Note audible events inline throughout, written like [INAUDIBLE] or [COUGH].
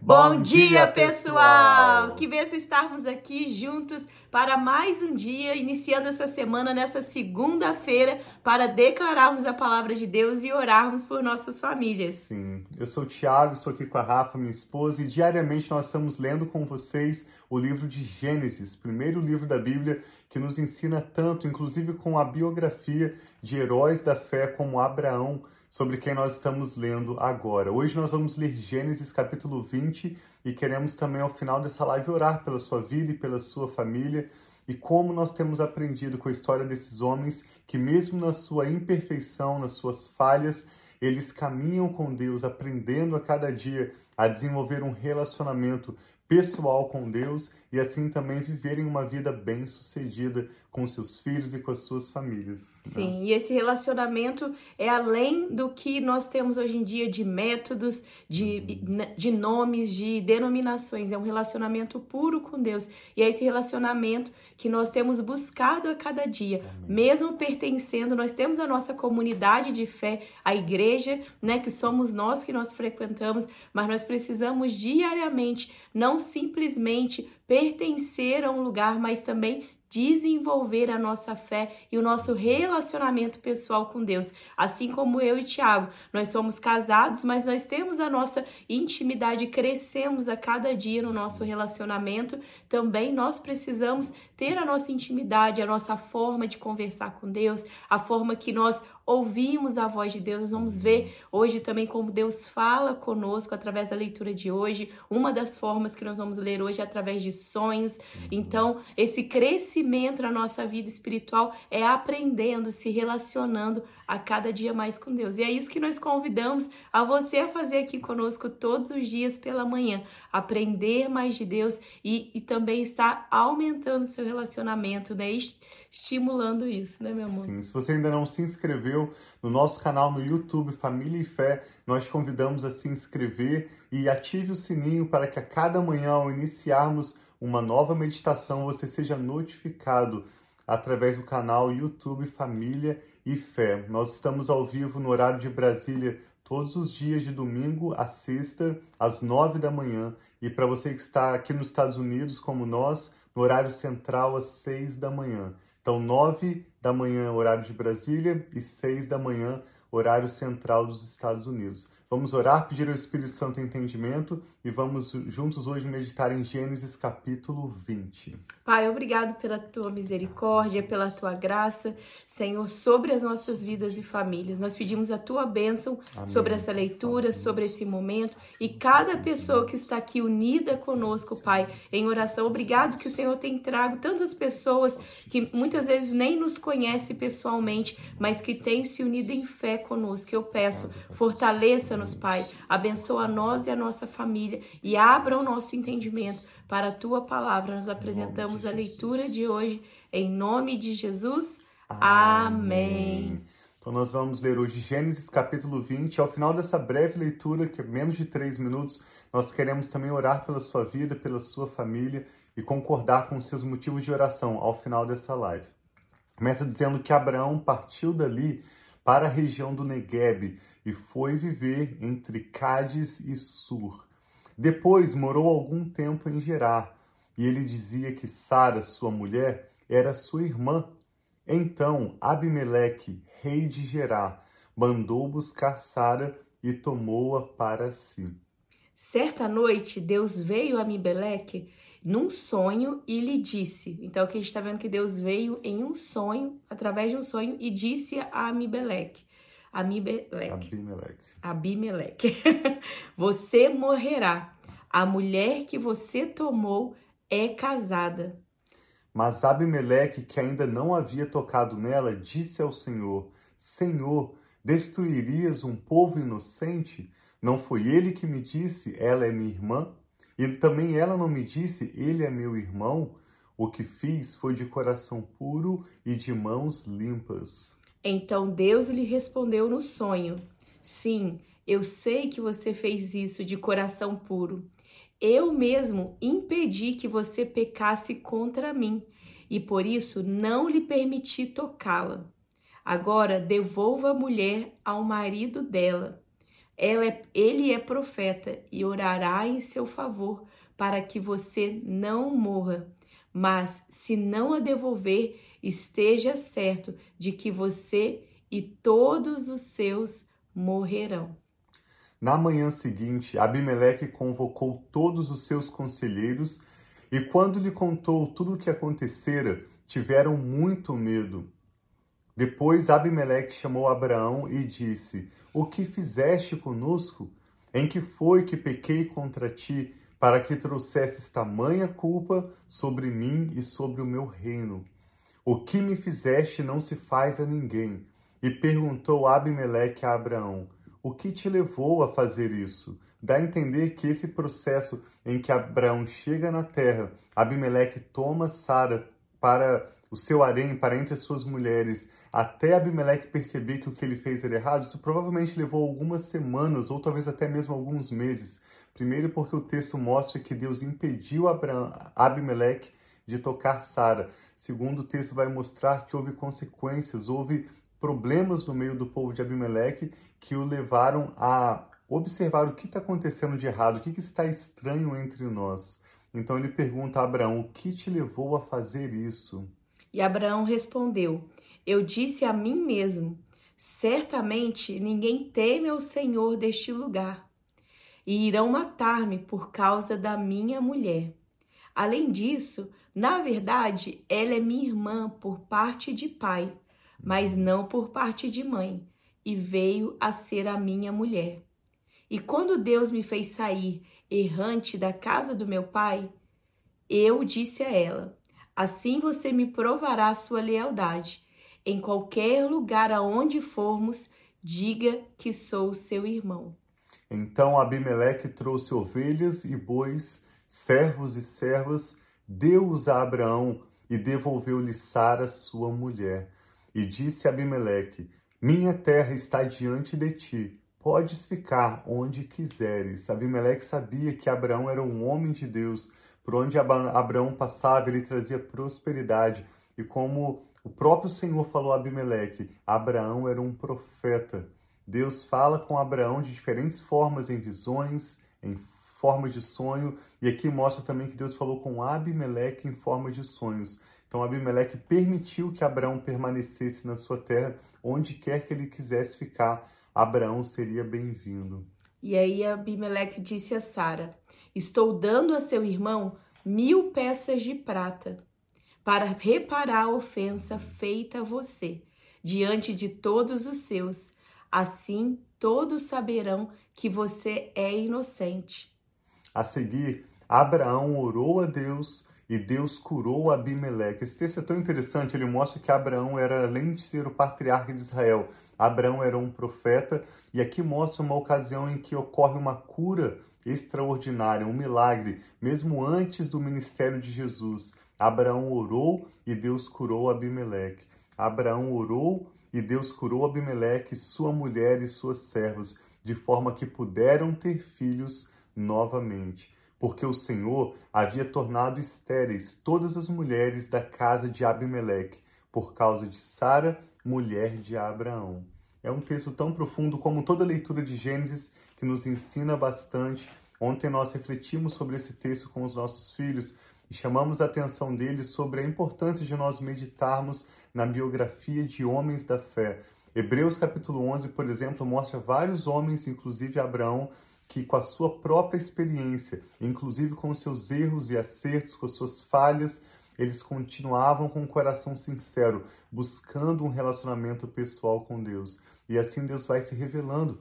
Bom dia, pessoal! Que benção estarmos aqui juntos para mais um dia, iniciando essa semana nessa segunda-feira, para declararmos a palavra de Deus e orarmos por nossas famílias. Sim, eu sou o Thiago, estou aqui com a Rafa, minha esposa, e diariamente nós estamos lendo com vocês o livro de Gênesis, primeiro livro da Bíblia que nos ensina tanto, inclusive com a biografia de heróis da fé como Abraão sobre quem nós estamos lendo agora. Hoje nós vamos ler Gênesis capítulo 20 e queremos também ao final dessa live orar pela sua vida e pela sua família. E como nós temos aprendido com a história desses homens que mesmo na sua imperfeição, nas suas falhas, eles caminham com Deus, aprendendo a cada dia a desenvolver um relacionamento pessoal com Deus e assim também viverem uma vida bem-sucedida com seus filhos e com as suas famílias. Né? Sim, e esse relacionamento é além do que nós temos hoje em dia de métodos, de, uhum. de nomes, de denominações. É um relacionamento puro com Deus. E é esse relacionamento que nós temos buscado a cada dia, Amém. mesmo pertencendo, nós temos a nossa comunidade de fé, a igreja, né, que somos nós que nós frequentamos, mas nós precisamos diariamente não simplesmente pertencer a um lugar, mas também desenvolver a nossa fé e o nosso relacionamento pessoal com Deus. Assim como eu e Tiago, nós somos casados, mas nós temos a nossa intimidade, crescemos a cada dia no nosso relacionamento. Também nós precisamos ter a nossa intimidade, a nossa forma de conversar com Deus, a forma que nós ouvimos a voz de Deus. Nós vamos ver hoje também como Deus fala conosco através da leitura de hoje. Uma das formas que nós vamos ler hoje é através de sonhos. Então, esse crescimento na nossa vida espiritual é aprendendo, se relacionando a cada dia mais com Deus. E é isso que nós convidamos a você a fazer aqui conosco todos os dias pela manhã. Aprender mais de Deus e, e também estar aumentando seu relacionamento, né? estimulando isso, né, meu amor? Sim, se você ainda não se inscreveu no nosso canal no YouTube Família e Fé, nós te convidamos a se inscrever e ative o sininho para que a cada manhã, ao iniciarmos uma nova meditação, você seja notificado através do canal YouTube Família e Fé. Nós estamos ao vivo no horário de Brasília todos os dias de domingo a sexta, às nove da manhã. E para você que está aqui nos Estados Unidos, como nós, no horário central, às seis da manhã. Então, 9 da manhã, horário de Brasília, e 6 da manhã, horário central dos Estados Unidos. Vamos orar, pedir ao Espírito Santo entendimento e vamos juntos hoje meditar em Gênesis capítulo 20. Pai, obrigado pela tua misericórdia, pela tua graça, Senhor, sobre as nossas vidas e famílias. Nós pedimos a tua bênção Amém. sobre essa leitura, sobre esse momento e cada pessoa que está aqui unida conosco, Pai, em oração. Obrigado que o Senhor tem trago tantas pessoas que muitas vezes nem nos conhece pessoalmente, mas que têm se unido em fé conosco. Eu peço, fortaleça nos Pai. Abençoa nós e a nossa família e abra o nosso entendimento para a tua palavra. Nós apresentamos a leitura de hoje em nome de Jesus. Amém. Então nós vamos ler hoje Gênesis capítulo 20. Ao final dessa breve leitura, que é menos de três minutos, nós queremos também orar pela sua vida, pela sua família e concordar com os seus motivos de oração ao final dessa live. Começa dizendo que Abraão partiu dali para a região do Negueb e foi viver entre Cádiz e Sur. Depois morou algum tempo em Gerá, e ele dizia que Sara, sua mulher, era sua irmã. Então Abimeleque, rei de Gerá, mandou buscar Sara e tomou-a para si. Certa noite, Deus veio a Abimeleque num sonho e lhe disse. Então aqui a gente está vendo que Deus veio em um sonho, através de um sonho, e disse a Amibeleque. Abimeleque. Abimeleque. [LAUGHS] você morrerá. A mulher que você tomou é casada. Mas Abimeleque, que ainda não havia tocado nela, disse ao Senhor: Senhor, destruirias um povo inocente? Não foi ele que me disse, ela é minha irmã? E também ela não me disse, ele é meu irmão? O que fiz foi de coração puro e de mãos limpas. Então Deus lhe respondeu no sonho: Sim, eu sei que você fez isso de coração puro. Eu mesmo impedi que você pecasse contra mim e por isso não lhe permiti tocá-la. Agora devolva a mulher ao marido dela. é, ele é profeta e orará em seu favor para que você não morra. Mas se não a devolver, esteja certo de que você e todos os seus morrerão. Na manhã seguinte, Abimeleque convocou todos os seus conselheiros e, quando lhe contou tudo o que acontecera, tiveram muito medo. Depois Abimeleque chamou Abraão e disse: O que fizeste conosco? Em que foi que pequei contra ti, para que trouxesses tamanha culpa sobre mim e sobre o meu reino? O que me fizeste não se faz a ninguém. E perguntou Abimeleque a Abraão: O que te levou a fazer isso? Dá a entender que esse processo em que Abraão chega na terra, Abimeleque toma Sara para o seu harém, para entre as suas mulheres, até Abimeleque perceber que o que ele fez era errado, isso provavelmente levou algumas semanas ou talvez até mesmo alguns meses. Primeiro, porque o texto mostra que Deus impediu Abimeleque de tocar Sara. Segundo, o texto vai mostrar que houve consequências, houve problemas no meio do povo de Abimeleque que o levaram a observar o que está acontecendo de errado, o que, que está estranho entre nós. Então ele pergunta a Abraão: O que te levou a fazer isso? E Abraão respondeu: Eu disse a mim mesmo: Certamente ninguém teme ao Senhor deste lugar, e irão matar-me por causa da minha mulher. Além disso, na verdade, ela é minha irmã por parte de pai mas não por parte de mãe, e veio a ser a minha mulher. E quando Deus me fez sair errante da casa do meu pai, eu disse a ela: Assim você me provará sua lealdade. Em qualquer lugar aonde formos, diga que sou seu irmão. Então Abimeleque trouxe ovelhas e bois, servos e servas, deu-os a Abraão e devolveu-lhe Sara, sua mulher. E disse Abimeleque: Minha terra está diante de ti, podes ficar onde quiseres. Abimeleque sabia que Abraão era um homem de Deus, por onde Abraão passava, ele trazia prosperidade. E como o próprio Senhor falou a Abimeleque, Abraão era um profeta. Deus fala com Abraão de diferentes formas, em visões, em formas de sonho, e aqui mostra também que Deus falou com Abimeleque em forma de sonhos. Então Abimeleque permitiu que Abraão permanecesse na sua terra, onde quer que ele quisesse ficar, Abraão seria bem-vindo. E aí Abimeleque disse a Sara: Estou dando a seu irmão mil peças de prata para reparar a ofensa feita a você diante de todos os seus. Assim todos saberão que você é inocente. A seguir, Abraão orou a Deus e Deus curou Abimeleque. Esse texto é tão interessante, ele mostra que Abraão era, além de ser o patriarca de Israel, Abraão era um profeta, e aqui mostra uma ocasião em que ocorre uma cura extraordinária, um milagre, mesmo antes do ministério de Jesus. Abraão orou e Deus curou Abimeleque. Abraão orou e Deus curou Abimeleque, sua mulher e suas servas, de forma que puderam ter filhos novamente porque o Senhor havia tornado estéreis todas as mulheres da casa de Abimeleque, por causa de Sara, mulher de Abraão. É um texto tão profundo como toda leitura de Gênesis que nos ensina bastante. Ontem nós refletimos sobre esse texto com os nossos filhos e chamamos a atenção deles sobre a importância de nós meditarmos na biografia de homens da fé. Hebreus capítulo 11, por exemplo, mostra vários homens, inclusive Abraão, que com a sua própria experiência, inclusive com os seus erros e acertos, com as suas falhas, eles continuavam com o um coração sincero, buscando um relacionamento pessoal com Deus. E assim Deus vai se revelando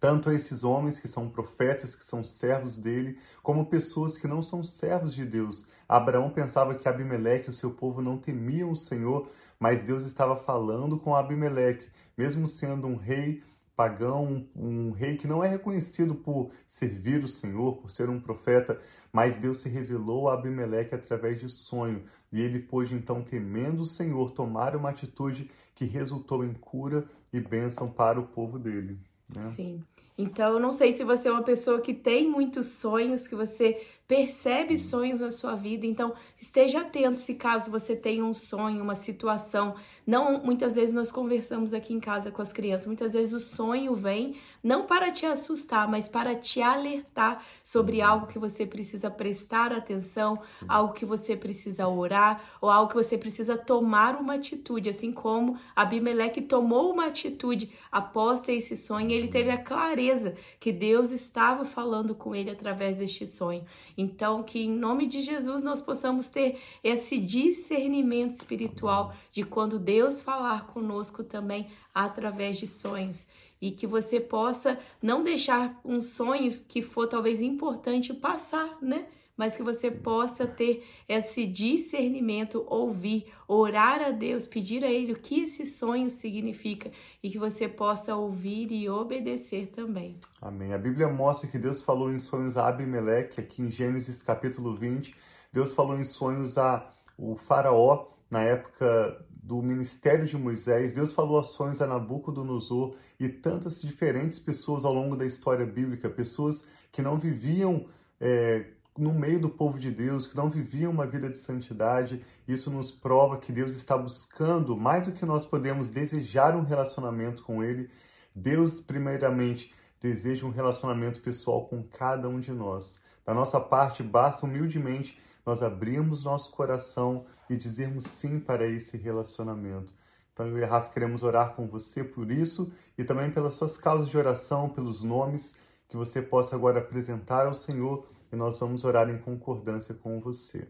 tanto a esses homens que são profetas, que são servos dele, como pessoas que não são servos de Deus. Abraão pensava que Abimeleque e o seu povo não temiam o Senhor, mas Deus estava falando com Abimeleque, mesmo sendo um rei pagão, um, rei que não é reconhecido por servir o Senhor, por ser um profeta, mas Deus se revelou a Abimeleque através de sonho, e ele pôde então, temendo o Senhor, tomar uma atitude que resultou em cura e bênção para o povo dele. Né? Sim. Então, eu não sei se você é uma pessoa que tem muitos sonhos, que você percebe sonhos na sua vida. Então, esteja atento se caso você tenha um sonho, uma situação. Não, muitas vezes nós conversamos aqui em casa com as crianças. Muitas vezes o sonho vem não para te assustar, mas para te alertar sobre algo que você precisa prestar atenção, Sim. algo que você precisa orar ou algo que você precisa tomar uma atitude, assim como Abimeleque tomou uma atitude após ter esse sonho, ele teve a clareza que Deus estava falando com ele através deste sonho. Então, que em nome de Jesus nós possamos ter esse discernimento espiritual de quando Deus falar conosco também através de sonhos e que você possa não deixar uns sonhos que for talvez importante passar, né? Mas que você possa ter esse discernimento, ouvir, orar a Deus, pedir a Ele o que esse sonho significa e que você possa ouvir e obedecer também. Amém. A Bíblia mostra que Deus falou em sonhos a Abimeleque, aqui em Gênesis capítulo 20. Deus falou em sonhos a o faraó na época do ministério de Moisés, Deus falou ações a Nabucodonosor e tantas diferentes pessoas ao longo da história bíblica, pessoas que não viviam é, no meio do povo de Deus, que não viviam uma vida de santidade. Isso nos prova que Deus está buscando, mais do que nós podemos desejar um relacionamento com Ele, Deus, primeiramente, deseja um relacionamento pessoal com cada um de nós. Da nossa parte, basta humildemente nós abrirmos nosso coração e dizermos sim para esse relacionamento. Então eu e a Rafa queremos orar com você por isso e também pelas suas causas de oração, pelos nomes que você possa agora apresentar ao Senhor e nós vamos orar em concordância com você.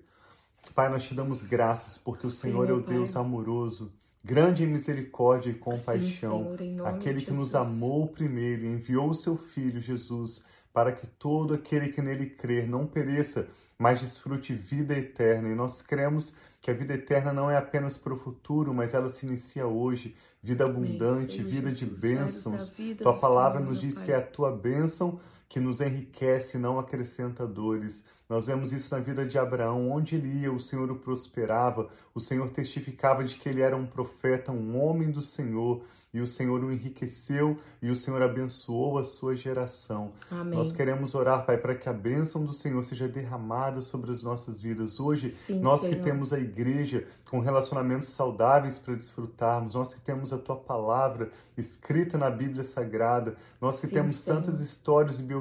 Pai, nós te damos graças porque o Senhor é o Pai. Deus amoroso, grande em misericórdia e compaixão, Sim, Senhor, aquele que nos amou primeiro e enviou o seu Filho Jesus para que todo aquele que nele crer não pereça, mas desfrute vida eterna. E nós cremos que a vida eterna não é apenas para o futuro, mas ela se inicia hoje. Vida abundante, vida de bênçãos. Tua palavra nos diz que é a tua bênção que nos enriquece e não acrescenta dores. Nós vemos isso na vida de Abraão, onde ele ia, o Senhor o prosperava, o Senhor testificava de que ele era um profeta, um homem do Senhor, e o Senhor o enriqueceu e o Senhor abençoou a sua geração. Amém. Nós queremos orar, Pai, para que a bênção do Senhor seja derramada sobre as nossas vidas. Hoje, Sim, nós Senhor. que temos a igreja com relacionamentos saudáveis para desfrutarmos, nós que temos a tua palavra escrita na Bíblia Sagrada, nós que Sim, temos Senhor. tantas histórias e biografias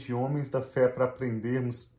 de homens da fé para aprendermos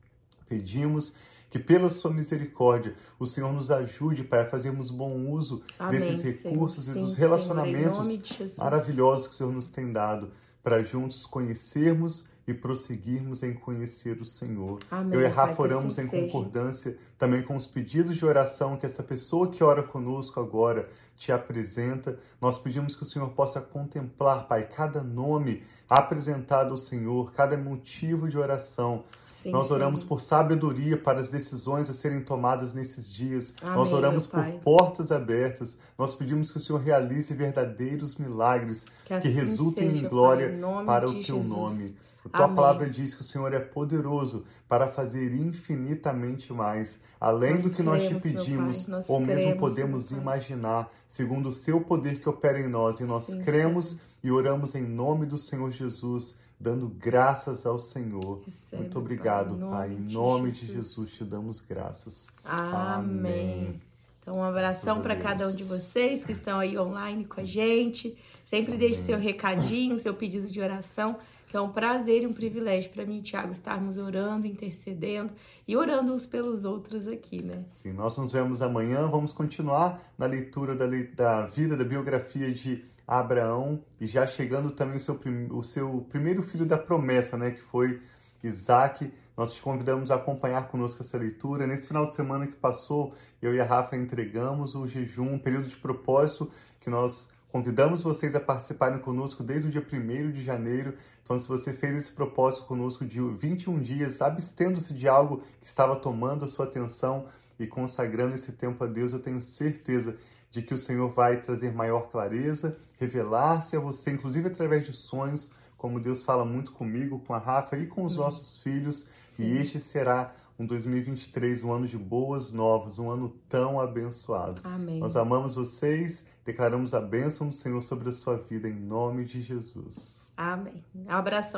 Pedimos que pela sua misericórdia o Senhor nos ajude, Pai, a fazermos bom uso Amém, desses recursos Senhor. e dos relacionamentos Senhor, maravilhosos que o Senhor nos tem dado para juntos conhecermos e prosseguirmos em conhecer o Senhor. Amém, Eu e Rafa oramos assim em concordância também com os pedidos de oração que essa pessoa que ora conosco agora te apresenta. Nós pedimos que o Senhor possa contemplar, Pai, cada nome apresentado ao Senhor, cada motivo de oração. Sim, Nós oramos sim. por sabedoria para as decisões a serem tomadas nesses dias. Amém, Nós oramos por portas abertas. Nós pedimos que o Senhor realize verdadeiros milagres que, assim que resultem seja, em glória pai, para o teu Jesus. nome. A tua Amém. palavra diz que o Senhor é poderoso para fazer infinitamente mais, além nós do que nós te pedimos, ou mesmo podemos imaginar, segundo o seu poder que opera em nós. E nós sim, cremos sim. e oramos em nome do Senhor Jesus, dando graças ao Senhor. Recebe, Muito obrigado, Pai. Em nome, de, Jesus. Jesus te damos graças. Amém. Então, um abração para cada um de vocês que estão aí online com a gente. Sempre Amém. deixe seu recadinho, seu pedido de oração que é um prazer e um privilégio para mim, Tiago, estarmos orando, intercedendo e orando uns pelos outros aqui, né? Sim, nós nos vemos amanhã. Vamos continuar na leitura da, da vida, da biografia de Abraão e já chegando também o seu, o seu primeiro filho da promessa, né? Que foi Isaac. Nós te convidamos a acompanhar conosco essa leitura. Nesse final de semana que passou, eu e a Rafa entregamos o jejum, um período de propósito que nós Convidamos vocês a participarem conosco desde o dia 1 de janeiro. Então, se você fez esse propósito conosco de 21 dias, abstendo-se de algo que estava tomando a sua atenção e consagrando esse tempo a Deus, eu tenho certeza de que o Senhor vai trazer maior clareza, revelar-se a você, inclusive através de sonhos, como Deus fala muito comigo, com a Rafa e com os uhum. nossos filhos. Sim. E este será um 2023, um ano de boas novas, um ano tão abençoado. Amém. Nós amamos vocês, declaramos a bênção do Senhor sobre a sua vida em nome de Jesus. Amém. Um abração.